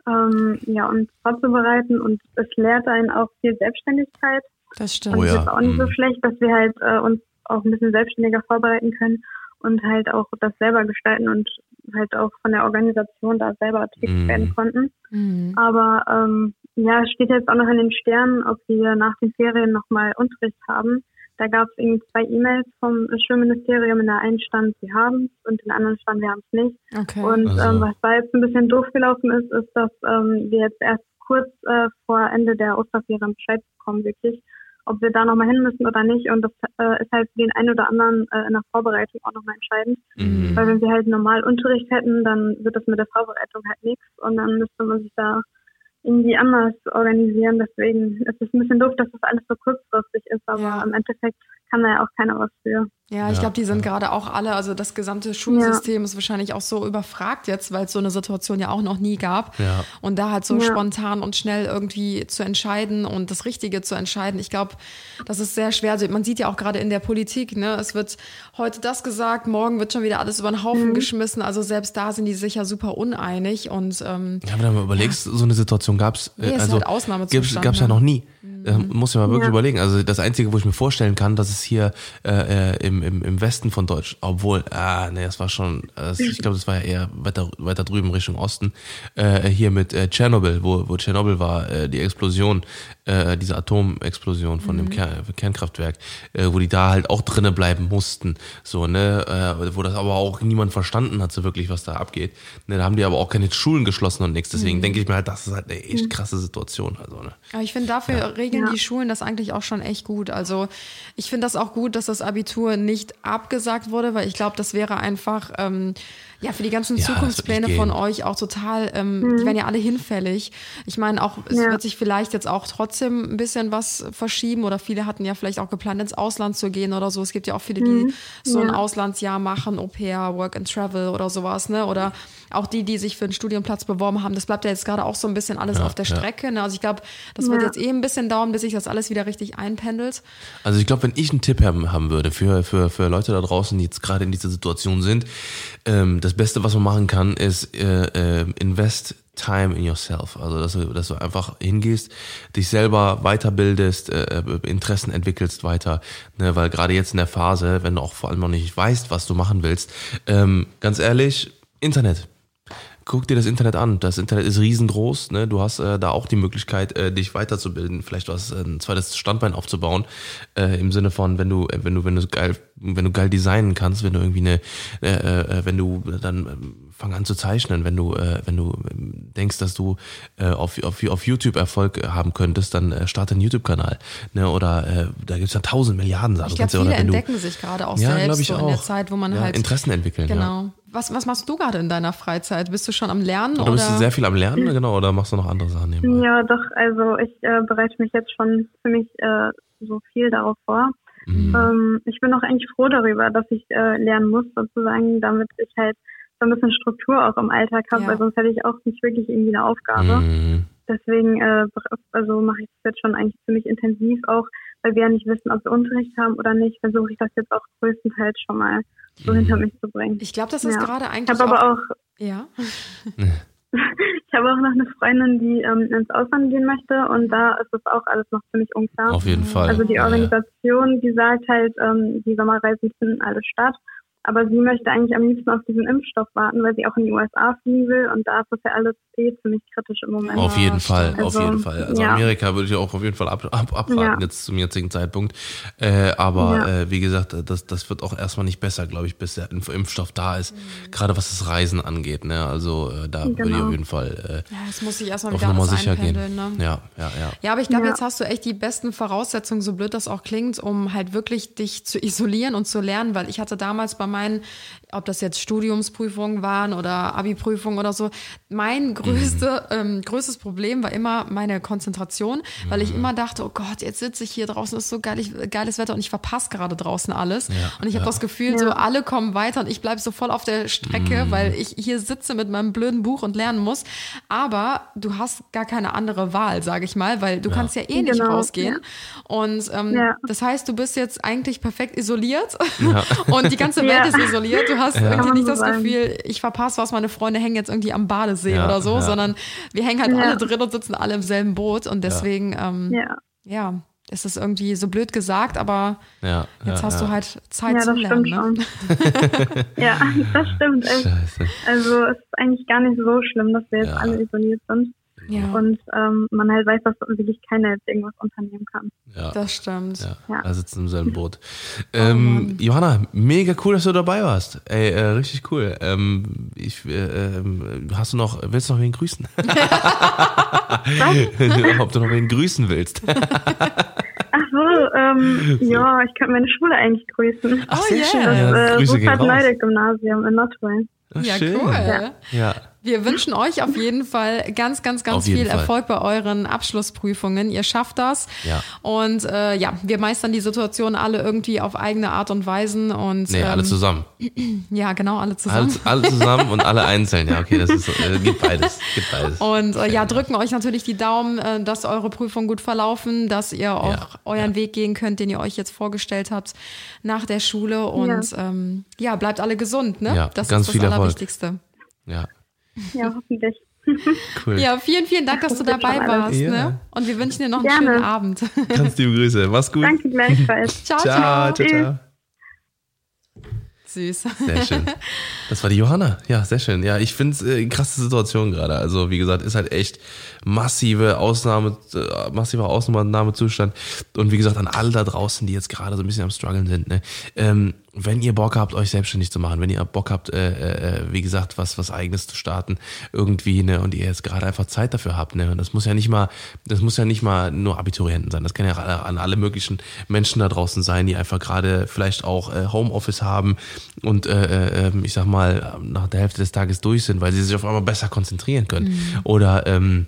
ähm, ja, uns vorzubereiten und es lehrt einen auch viel Selbstständigkeit. Das stimmt. Und Oh es ja, ist auch nicht so mhm. schlecht, dass wir halt äh, uns auch ein bisschen selbstständiger vorbereiten können und halt auch das selber gestalten und halt auch von der Organisation da selber tätig Mhm. werden konnten. Mhm. Aber ähm, ja, es steht jetzt auch noch in den Sternen, ob wir nach den Ferien nochmal Unterricht haben. Da gab es irgendwie zwei E-Mails vom Schulministerium. In der einen stand, wir haben es und in der anderen stand, wir haben es nicht. Okay. Und Also- ähm, was da jetzt ein bisschen doof gelaufen ist, ist, dass ähm, wir jetzt erst kurz äh, vor Ende der Osterferien Bescheid bekommen, wirklich, ob wir da nochmal hin müssen oder nicht. Und das äh, ist halt für den einen oder anderen äh, in der Vorbereitung auch nochmal entscheidend. Mhm. Weil wenn wir halt normal Unterricht hätten, dann wird das mit der Vorbereitung halt nichts und dann müsste man sich da irgendwie anders organisieren. Deswegen ist es ein bisschen doof, dass das alles so kurzfristig ist, aber Ja. im Endeffekt kann da ja auch keiner was für. Ja, ich glaube, die sind gerade auch alle, also das gesamte Schulsystem ist wahrscheinlich auch so überfragt jetzt, weil es so eine Situation ja auch noch nie gab. Ja. Und da halt so Ja. spontan und schnell irgendwie zu entscheiden und das Richtige zu entscheiden. Ich glaube, das ist sehr schwer. Also man sieht ja auch gerade in der Politik, ne, es wird heute das gesagt, morgen wird schon wieder alles über den Haufen geschmissen. Also selbst da sind die sich ja super uneinig und ähm, Ja, wenn du mal überlegst, so eine Situation gab's, äh, Nee, also halt Ausnahmezustand, gab's ja ne? noch nie. Äh, muss ich mal wirklich Ja. überlegen. Also das Einzige, wo ich mir vorstellen kann, dass es hier äh, äh, im, im, im Westen von Deutsch, obwohl, ah, nee, das war schon, äh, ich glaube, das war ja eher weiter, weiter drüben Richtung Osten, äh, hier mit äh, Tschernobyl, wo, wo Tschernobyl war, äh, die Explosion, äh, diese Atomexplosion von dem Ker Kernkraftwerk, äh, wo die da halt auch drinne bleiben mussten, so, ne, äh, wo das aber auch niemand verstanden hat, so wirklich, was da abgeht. Ne, da haben die aber auch keine Schulen geschlossen und nichts. Deswegen denke ich mir halt, das ist halt eine echt krasse Situation, also, ne. Aber ich finde, dafür regeln Ja. die Schulen das eigentlich auch schon echt gut. Also ich finde das auch gut, dass das Abitur nicht abgesagt wurde, weil ich glaube, das wäre einfach ähm, ja für die ganzen Ja, Zukunftspläne von euch auch total, ähm, die werden ja alle hinfällig. Ich meine, auch es Ja. wird sich vielleicht jetzt auch trotzdem ein bisschen was verschieben oder viele hatten ja vielleicht auch geplant, ins Ausland zu gehen oder so. Es gibt ja auch viele, die so ein Ja. Auslandsjahr machen, Au pair, Work and Travel oder sowas, ne? Oder auch die, die sich für einen Studienplatz beworben haben. Das bleibt ja jetzt gerade auch so ein bisschen alles Ja, auf der ja. Strecke. Ne? Also ich glaube, das wird jetzt eh ein bisschen dauern, bis sich das alles wieder richtig einpendelt. Also ich glaube, wenn ich einen Tipp haben, haben würde für, für, für Leute da draußen, die jetzt gerade in dieser Situation sind, ähm, das Beste, was man machen kann, ist äh, äh, invest time in yourself. Also dass du, dass du einfach hingehst, dich selber weiterbildest, äh, Interessen entwickelst weiter. Ne? Weil gerade jetzt in der Phase, wenn du auch vor allem noch nicht weißt, was du machen willst, ähm, ganz ehrlich, Internet guck dir das Internet an. Das Internet ist riesengroß. Ne? Du hast äh, da auch die Möglichkeit, äh, dich weiterzubilden, vielleicht was äh, ein zweites Standbein aufzubauen. Äh, Im Sinne von, wenn du, äh, wenn du, wenn du geil, wenn du geil designen kannst, wenn du irgendwie eine, äh, äh, wenn du dann ähm, fang an zu zeichnen, wenn du, äh, wenn du ähm, denkst, dass du äh, auf, auf, auf YouTube Erfolg haben könntest, dann äh, starte einen YouTube-Kanal. Ne? Oder äh, da gibt's ja tausend Milliarden Sachen. Ich glaube, ja- viele oder wenn du- entdecken sich gerade auch Ja, selbst ich so in der auch. Zeit, wo man ja, halt Interessen entwickeln. Ja. genau. Was, was machst du gerade in deiner Freizeit? Bist du schon am Lernen Oder bist du oder? sehr viel am Lernen, genau, oder machst du noch andere Sachen nebenbei? Ja, doch, also ich äh, bereite mich jetzt schon ziemlich äh, so viel darauf vor. Mhm. Ähm, ich bin auch eigentlich froh darüber, dass ich äh, lernen muss, sozusagen, damit ich halt so ein bisschen Struktur auch im Alltag habe, Ja. weil sonst hätte ich auch nicht wirklich irgendwie eine Aufgabe. Mhm. Deswegen äh, also mache ich das jetzt schon eigentlich ziemlich intensiv auch, weil wir ja nicht wissen, ob wir Unterricht haben oder nicht, versuche ich das jetzt auch größtenteils schon mal so hinter mich zu bringen. Ich glaube, das ist Ja. gerade Ich eigentlich habe aber auch ja. ich habe auch noch eine Freundin, die ähm, ins Ausland gehen möchte und da ist das auch alles noch ziemlich unklar. Auf jeden Fall. Also die Ja, ja. Organisation, die sagt halt, ähm, die Sommerreisen finden alle statt. Aber sie möchte eigentlich am liebsten auf diesen Impfstoff warten, weil sie auch in die USA fliegen will und da ist das ja alles eh ziemlich kritisch im Moment. Auf jeden Fall, stimmt. auf Also, jeden Fall. Also ja. Amerika würde ich auch auf jeden Fall ab, ab, abwarten Ja. jetzt zum jetzigen Zeitpunkt. Äh, aber Ja. äh, wie gesagt, das, das wird auch erstmal nicht besser, glaube ich, bis der Impf Impfstoff da ist. Gerade was das Reisen angeht. Ne? Also äh, da würde ich Genau. auf jeden Fall Ja, das muss sich erstmal äh, wieder alles sicher gehen. einpendeln. Ne? Ja, ja, ja. Ja, aber ich glaube, Ja. jetzt hast du echt die besten Voraussetzungen, so blöd das auch klingt, um halt wirklich dich zu isolieren und zu lernen, weil ich hatte damals bei meinen, ob das jetzt Studiumsprüfungen waren oder Abi-Prüfungen oder so, mein größte, ähm, größtes Problem war immer meine Konzentration, weil ich immer dachte, oh Gott, jetzt sitze ich hier draußen, ist so geil, ich, geiles Wetter und ich verpasse gerade draußen alles. und ich habe das Gefühl, so alle kommen weiter und ich bleibe so voll auf der Strecke, weil ich hier sitze mit meinem blöden Buch und lernen muss. Aber du hast gar keine andere Wahl, sage ich mal, weil du kannst ja eh nicht Genau, rausgehen. Und ähm, Ja. das heißt, du bist jetzt eigentlich perfekt isoliert und die ganze Welt Ja. ist isoliert. Du hast Kann irgendwie nicht das. Gefühl, ich verpasse was, meine Freunde hängen jetzt irgendwie am Badesee Ja, oder so, ja. sondern wir hängen halt Ja. alle drin und sitzen alle im selben Boot und deswegen, ähm, Ja, ja, ist es irgendwie so blöd gesagt, aber ja jetzt ja, hast ja. du halt Zeit ja das Lernen. stimmt Ne? schon. ja, das stimmt. Scheiße. Also es ist eigentlich gar nicht so schlimm, dass wir jetzt Ja. alle isoliert sind Ja, und ähm, man halt weiß, dass wirklich keiner jetzt irgendwas unternehmen kann. Ja. das stimmt. Ja, Ja. da sitzen im selben Boot. Oh Ähm, Johanna, mega cool, dass du dabei warst. Ey, äh, richtig cool. Ähm, ich, äh, ähm, hast du noch, willst du noch wen grüßen? Ob du noch wen grüßen willst. Ach so, ähm, ja, ich könnte meine Schule eigentlich grüßen. Ach, Oh, sehr yeah. schön. Das, Ja, äh, Grüße gehen raus. Rupert-Neide-Gymnasium in Nordrhein. Ach, Ja, schön. cool. Ja. Ja. Wir wünschen euch auf jeden Fall ganz, ganz, ganz Auf viel. Erfolg bei euren Abschlussprüfungen. Ihr schafft das. Ja. Und äh, ja, wir meistern die Situation alle irgendwie auf eigene Art und Weisen. Und Nee, alle ähm, zusammen. ja, genau, alle zusammen. Alle, alle zusammen und alle einzeln. Ja, okay, das ist, äh, gibt beides. Gibt beides. Und äh, ja, drücken euch natürlich die Daumen, äh, dass eure Prüfungen gut verlaufen, dass ihr auch Ja, euren Weg gehen könnt, den ihr euch jetzt vorgestellt habt nach der Schule. Und ja, ähm, ja bleibt alle gesund, ne? Ja, das ganz ist das viel Erfolg. Allerwichtigste. Ja, Ja, hoffentlich. cool. Ja, vielen, vielen Dank, dass du dabei warst. Ja. Ne? Und wir wünschen dir noch einen Gerne. schönen Abend. Ganz liebe Grüße. Mach's gut. Danke gleichfalls. ciao, Ciao, ciao. ciao, ciao. Süß. Sehr schön. Das war die Johanna. Ja, sehr schön. Ja, ich finde es äh, krasse Situation gerade. Also, wie gesagt, ist halt echt massive Ausnahme, äh, massiver Ausnahmezustand. Und wie gesagt, an alle da draußen, die jetzt gerade so ein bisschen am struggeln sind, ne, ähm, wenn ihr Bock habt, euch selbstständig zu machen, wenn ihr Bock habt, äh, äh, wie gesagt, was, was eigenes zu starten, irgendwie, ne, und ihr jetzt gerade einfach Zeit dafür habt, ne, und das muss ja nicht mal, das muss ja nicht mal nur Abiturienten sein, das kann ja an alle möglichen Menschen da draußen sein, die einfach gerade vielleicht auch äh, Homeoffice haben und, äh, äh, ähm, ich sag mal, nach der Hälfte des Tages durch sind, weil sie sich auf einmal besser konzentrieren können. Oder, ähm,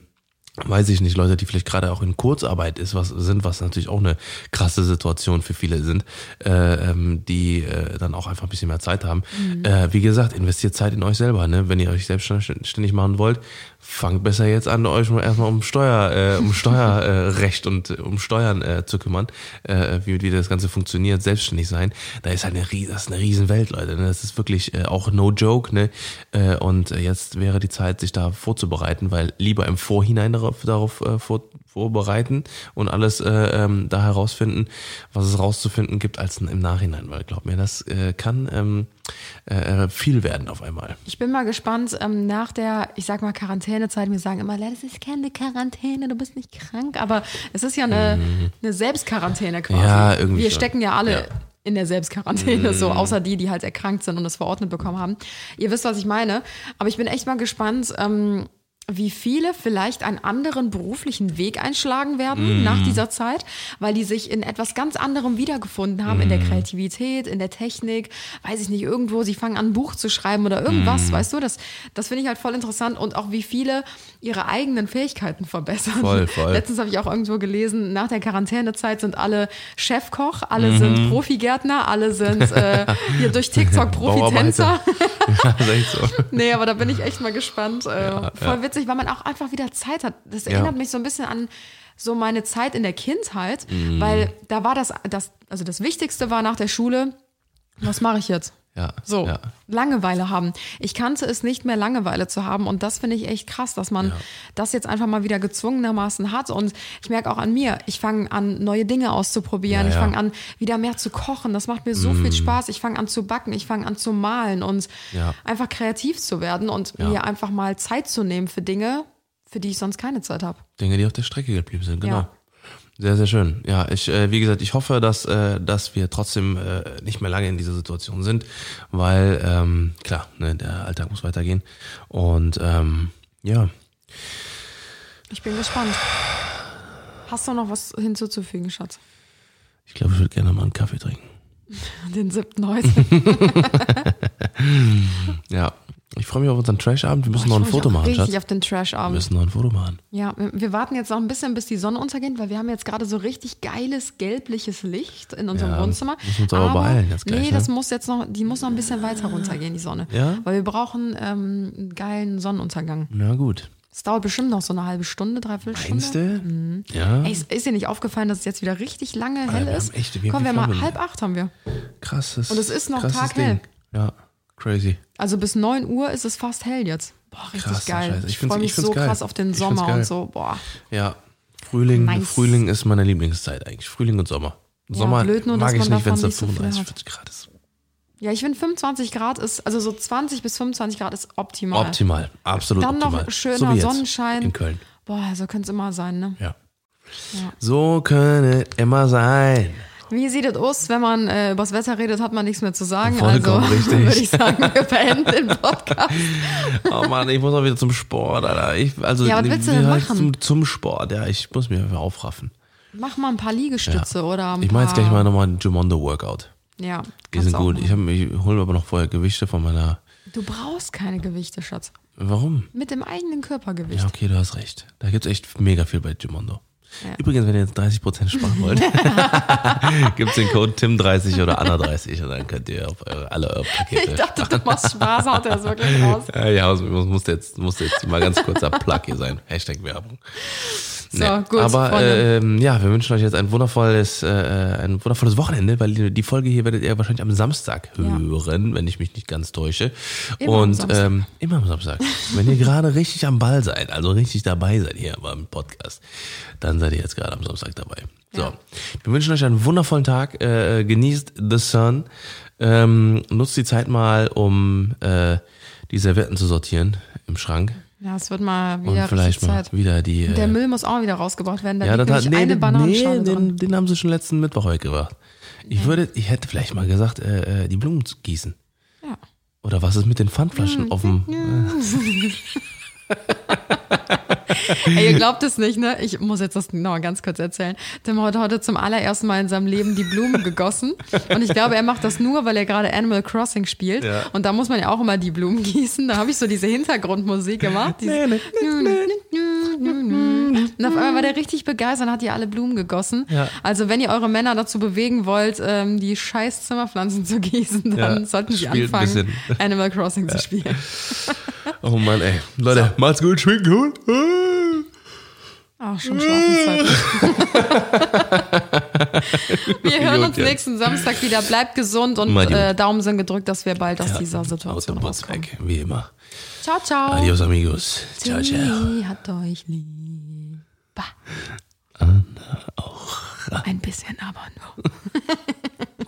weiß ich nicht, Leute, die vielleicht gerade auch in Kurzarbeit ist, was sind, was natürlich auch eine krasse Situation für viele sind, äh, ähm, die äh, dann auch einfach ein bisschen mehr Zeit haben. Äh, wie gesagt, investiert Zeit in euch selber, ne? Wenn ihr euch selbstständig machen wollt, fangt besser jetzt an, euch mal erstmal um Steuer, äh, um Steuerrecht Recht und äh, um Steuern äh, zu kümmern, äh, wie, wie das Ganze funktioniert, selbstständig sein. Da ist halt eine, das ist eine Riesenwelt, Leute. Ne? Das ist wirklich äh, auch no joke, ne? Äh, und äh, jetzt wäre die Zeit, sich da vorzubereiten, weil lieber im Vorhinein darauf, darauf äh, vor, vorbereiten und alles äh, ähm, da herausfinden, was es rauszufinden gibt, als im Nachhinein. Weil glaub mir, das äh, kann ähm, äh, viel werden auf einmal. Ich bin mal gespannt, ähm, nach der, ich sag mal, Quarantänezeit, wir sagen immer, das ist keine Quarantäne, du bist nicht krank, aber es ist ja eine, eine Selbstquarantäne quasi. Mhm. Ja, irgendwie Wir schon. stecken ja alle Ja. Mhm. in der Selbstquarantäne, so außer die, die halt erkrankt sind und es verordnet bekommen haben. Ihr wisst, was ich meine. Aber ich bin echt mal gespannt, ähm, wie viele vielleicht einen anderen beruflichen Weg einschlagen werden Mhm. nach dieser Zeit, weil die sich in etwas ganz anderem wiedergefunden haben, in der Mhm. Kreativität, in der Technik, weiß ich nicht, irgendwo, sie fangen an, ein Buch zu schreiben oder Mhm. irgendwas, weißt du, das, das finde ich halt voll interessant und auch wie viele ihre eigenen Fähigkeiten verbessern. Voll, voll. Letztens habe ich auch irgendwo gelesen, nach der Quarantänezeit sind alle Chefkoch, alle Mhm. sind Profigärtner, alle sind äh, hier durch TikTok Profitänzer. ja, ist echt so. Nee, aber da bin ich echt mal gespannt. Äh, voll witzig, weil man auch einfach wieder Zeit hat. Das erinnert mich so ein bisschen an so meine Zeit in der Kindheit, Mhm. weil da war das, das, also das Wichtigste war nach der Schule, was mache ich jetzt? Ja, So, ja. Langeweile haben. Ich kannte es nicht mehr, Langeweile zu haben. Und das finde ich echt krass, dass man das jetzt einfach mal wieder gezwungenermaßen hat. Und ich merke auch an mir, ich fange an, neue Dinge auszuprobieren. Ja, ich ja. fange an, wieder mehr zu kochen. Das macht mir so viel Spaß. Ich fange an zu backen. Ich fange an zu malen und Ja. einfach kreativ zu werden und Ja. mir einfach mal Zeit zu nehmen für Dinge, für die ich sonst keine Zeit habe. Dinge, die auf der Strecke geblieben sind, genau. Sehr, sehr schön. Ja, ich, äh, wie gesagt, ich hoffe, dass, äh, dass wir trotzdem äh, nicht mehr lange in dieser Situation sind, weil, ähm, klar, ne, der Alltag muss weitergehen. Und ähm, ja, Ich bin gespannt. Hast du noch was hinzuzufügen, Schatz? ich glaube, ich würde gerne mal einen Kaffee trinken. Den siebten heute. Ja, ich freue mich auf unseren Trash-Abend. Wir müssen Ich noch ein Foto machen, Richtig Schatz. auf den Wir Trash-Abend. müssen noch ein Foto machen. Ja, wir- wir warten jetzt noch ein bisschen, bis die Sonne untergeht, weil wir haben jetzt gerade so richtig geiles gelbliches Licht in unserem Ja, Wohnzimmer. müssen uns aber beeilen jetzt gleich, Nee, ne? das muss jetzt noch, die muss noch ein bisschen weiter runtergehen, die Sonne. Ja? Weil wir brauchen ähm, einen geilen Sonnenuntergang. Na gut. Es dauert bestimmt noch so eine halbe Stunde, dreiviertel Stunde. Meinst du? Ja. Ey, ist, dir nicht aufgefallen, dass es jetzt wieder richtig lange hell wir haben ist? echt- wie- Komm, wir mal haben wir halb acht haben wir. Krasses. Und es ist noch taghell. Ja, crazy. Also bis 9 Uhr ist es fast hell jetzt. Boah, richtig Krass, geil. Scheiße. Ich Ich, freue ich mich so geil. krass auf den Sommer und so. Boah. Ja, Frühling, Nice. Frühling ist meine Lieblingszeit eigentlich. Frühling und Sommer. Sommer blöd nur, dass mag ich nicht, wenn es da nicht so viel 35, hat. 40 Grad ist. Ja, ich finde 25 Grad ist, also so 20 bis 25 Grad ist optimal. Optimal, absolut Dann optimal. noch schöner so Sonnenschein. In Köln, Boah, so könnte es immer sein, ne? ja. Ja. So könnte immer sein. Wie sieht es aus, wenn man äh, übers Wetter redet, hat man nichts mehr zu sagen. Vollkommen also richtig. würde ich sagen, wir beenden den Podcast. Oh Mann, ich muss auch wieder zum Sport, Alter. Ich, also, Ja, was willst du denn machen? Zum, zum Sport, ja. Ich muss mich einfach aufraffen. Mach mal ein paar Liegestütze oder ein Ich mache jetzt gleich mal nochmal ein Jumondo-Workout. Ja, Die sind gut. Ich, ich hole mir aber noch vorher Gewichte von meiner. Du brauchst keine Gewichte, Schatz. Warum? Mit dem eigenen Körpergewicht. Ja, okay, du hast recht. Da gibt's echt mega viel bei Gimondo. Ja. Übrigens, wenn ihr jetzt 30% sparen wollt, gibt's den Code Tim30 oder Anna30 und dann könnt ihr auf eure, alle eure Pakete Ich dachte, du machst Spaß, haut er das wirklich raus. Ja, ja, es muss, muss, jetzt, muss jetzt mal ganz kurzer Plug hier sein. Hashtag Werbung. So, gut, Aber ähm, ja, wir wünschen euch jetzt ein wundervolles, äh, ein wundervolles Wochenende, weil die, Folge hier werdet ihr wahrscheinlich am Samstag hören, wenn ich mich nicht ganz täusche. Immer am Und Samstag. Ähm, immer am Samstag. wenn ihr gerade richtig am Ball seid, also richtig dabei seid hier beim Podcast, dann seid ihr jetzt gerade am Samstag dabei. So, Ja. wir wünschen euch einen wundervollen Tag. Äh, genießt the sun. Ähm, nutzt die Zeit mal, um äh, die Servietten zu sortieren im Schrank. Ja, es wird mal Und wieder vielleicht richtig mal Zeit. wieder die. Der äh, Müll muss auch wieder rausgebracht werden. Da ja, das hat, nee, eine den- Bananenschale nee, den, den haben sie schon letzten Mittwoch heute gebracht. Ich würde, ich hätte vielleicht mal gesagt, äh, äh, die Blumen zu gießen. Ja. Oder was ist mit den Pfandflaschen auf dem. Ey, ihr glaubt es nicht, ne? Ich muss jetzt das noch ganz kurz erzählen. Tim hat heute zum allerersten Mal in seinem Leben die Blumen gegossen. Und ich glaube, er macht das nur, weil er gerade Animal Crossing spielt. Ja. Und da muss man ja auch immer die Blumen gießen. Da habe ich so diese Hintergrundmusik gemacht. Diese und auf einmal war der richtig begeistert und hat die alle Blumen gegossen. Ja. Also wenn ihr eure Männer dazu bewegen wollt, ähm, die scheiß Zimmerpflanzen zu gießen, dann Ja, sollten sie spielt anfangen. Animal Crossing zu spielen. Oh Mann, ey. Leute, macht's gut, schwingt gut. Ach, schon Schlafenszeit. wir hören uns nächsten Samstag wieder. Bleibt gesund und äh, Daumen sind gedrückt, dass wir bald aus Ja, dieser Aus Situation Bus rauskommen. weg, wie immer. Ciao, ciao. Adios, amigos. Ciao, ciao. Hat euch lieb. Bah. Auch Ein bisschen, aber nur.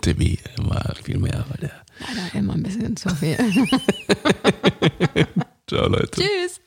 Timmy war viel mehr, weil der. Leider immer ein bisschen zu viel. Ciao, Leute. Tschüss.